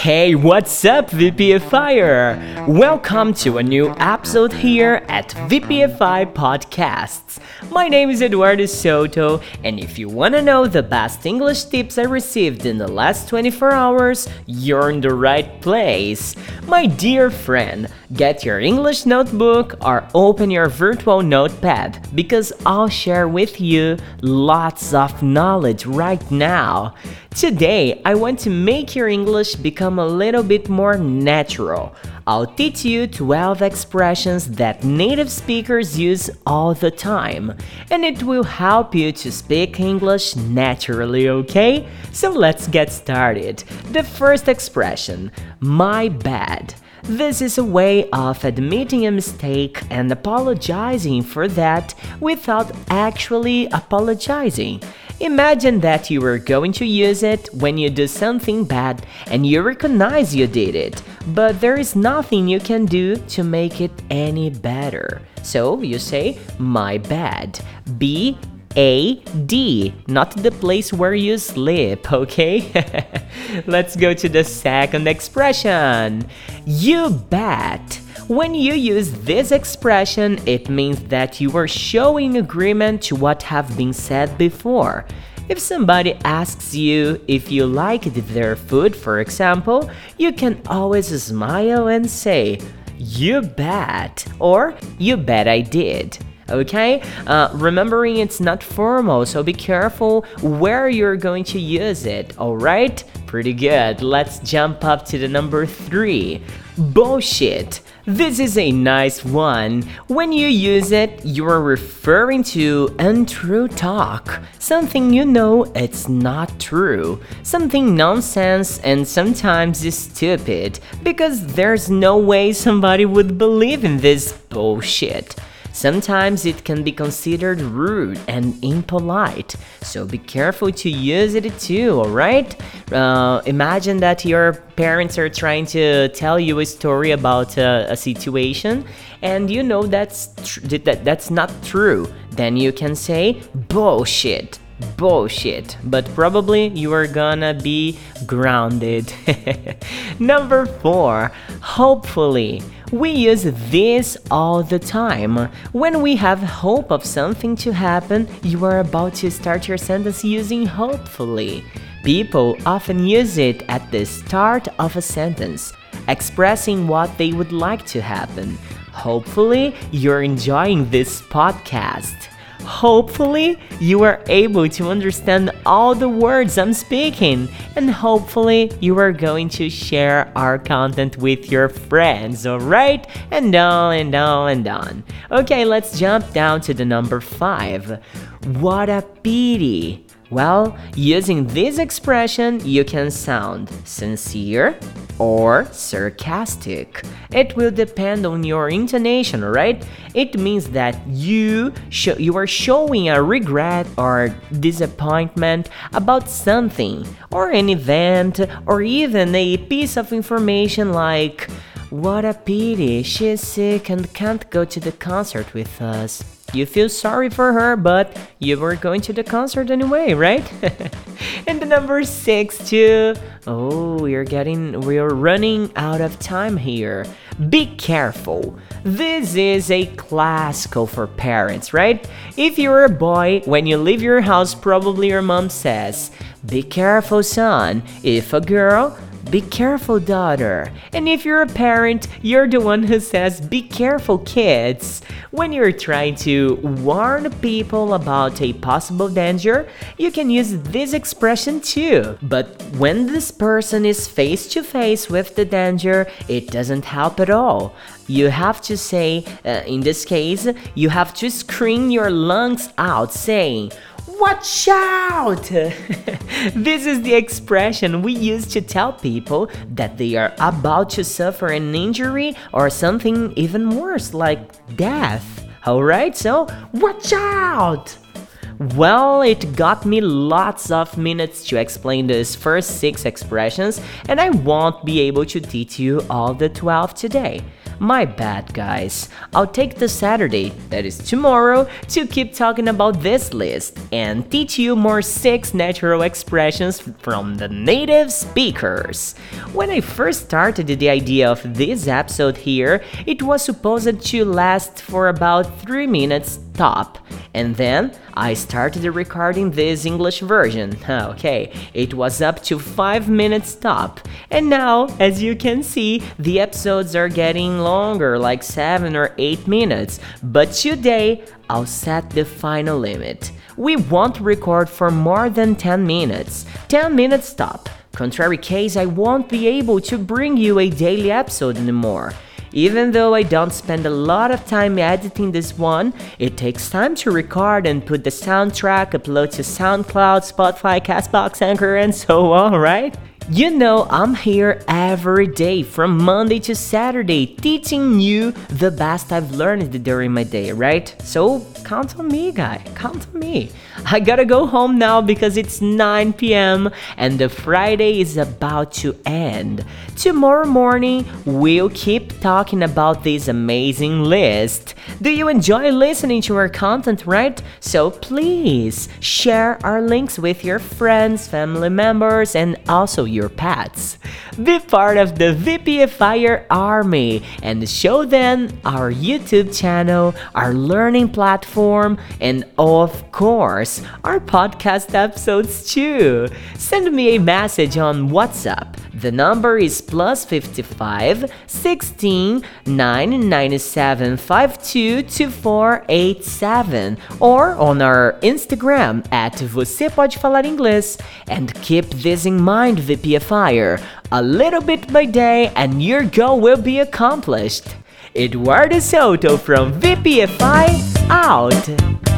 Hey, what's up, VPFire? Welcome to a new episode here at VPFI Podcasts. My name is Eduardo Soto, and if you want to know the best English tips I received in the last 24 hours, you're in the right place. My dear friend, get your English notebook or open your virtual notepad because I'll share with you lots of knowledge right now. Today, I want to make your English become a little bit more natural. I'll teach you 12 expressions that native speakers use all the time, and it will help you to speak English naturally, okay? So let's get started. The first expression, my bad. This is a way of admitting a mistake and apologizing for that without actually apologizing. Imagine that you were going to use it when you do something bad and you recognize you did it, but there is nothing you can do to make it any better. So you say, My bad. B a D, not the place where you sleep, okay? Let's go to the second expression. You bet. When you use this expression, it means that you are showing agreement to what have been said before. If somebody asks you if you liked their food, for example, you can always smile and say, You bet, or You bet I did okay? Uh, remembering it's not formal, so be careful where you're going to use it, alright? Pretty good. Let's jump up to the number three. Bullshit. This is a nice one. When you use it, you are referring to untrue talk, something you know it's not true, something nonsense and sometimes is stupid, because there's no way somebody would believe in this bullshit. Sometimes it can be considered rude and impolite, so be careful to use it too, alright? Uh, imagine that your parents are trying to tell you a story about a, a situation and you know that's, that, that's not true. Then you can say, bullshit bullshit, but probably you are gonna be grounded. Number four, hopefully. We use this all the time. When we have hope of something to happen, you are about to start your sentence using hopefully. People often use it at the start of a sentence, expressing what they would like to happen. Hopefully, you're enjoying this podcast. Hopefully, you are able to understand all the words I'm speaking, and hopefully, you are going to share our content with your friends, alright? And on and on and on. Okay, let's jump down to the number 5. What a pity! Well, using this expression, you can sound sincere or sarcastic. It will depend on your intonation, right? It means that you you are showing a regret or disappointment about something or an event or even a piece of information like what a pity, she's sick and can't go to the concert with us. You feel sorry for her, but you were going to the concert anyway, right? and the number six, too. Oh, we're getting, we're running out of time here. Be careful. This is a classical for parents, right? If you're a boy, when you leave your house, probably your mom says, Be careful, son. If a girl, be careful, daughter. And if you're a parent, you're the one who says, Be careful, kids. When you're trying to warn people about a possible danger, you can use this expression too. But when this person is face to face with the danger, it doesn't help at all. You have to say, uh, in this case, you have to scream your lungs out, saying, Watch out! this is the expression we use to tell people that they are about to suffer an injury or something even worse, like death. Alright, so watch out! Well, it got me lots of minutes to explain these first 6 expressions, and I won't be able to teach you all the 12 today. My bad, guys. I'll take the Saturday, that is tomorrow, to keep talking about this list and teach you more six natural expressions from the native speakers. When I first started the idea of this episode here, it was supposed to last for about 3 minutes top. And then I started recording this English version. Okay, it was up to 5 minutes top. And now, as you can see, the episodes are getting longer, like 7 or 8 minutes. But today, I'll set the final limit. We won't record for more than 10 minutes. 10 minutes top. Contrary case, I won't be able to bring you a daily episode anymore. Even though I don't spend a lot of time editing this one, it takes time to record and put the soundtrack, upload to SoundCloud, Spotify, Castbox, Anchor, and so on, right? You know, I'm here every day from Monday to Saturday teaching you the best I've learned during my day, right? So count on me, guy. Count on me. I gotta go home now because it's 9 p.m. and the Friday is about to end. Tomorrow morning, we'll keep talking about this amazing list. Do you enjoy listening to our content, right? So please share our links with your friends, family members, and also your pets. Be part of the VPFire army and show them our YouTube channel, our learning platform, and of course, our podcast episodes too. Send me a message on WhatsApp. The number is plus 55 16 997 522487 or on our Instagram at Você Pode Falar Inglês. And keep this in mind, VPFire. A little bit by day and your goal will be accomplished. Eduardo Soto from VPFI out.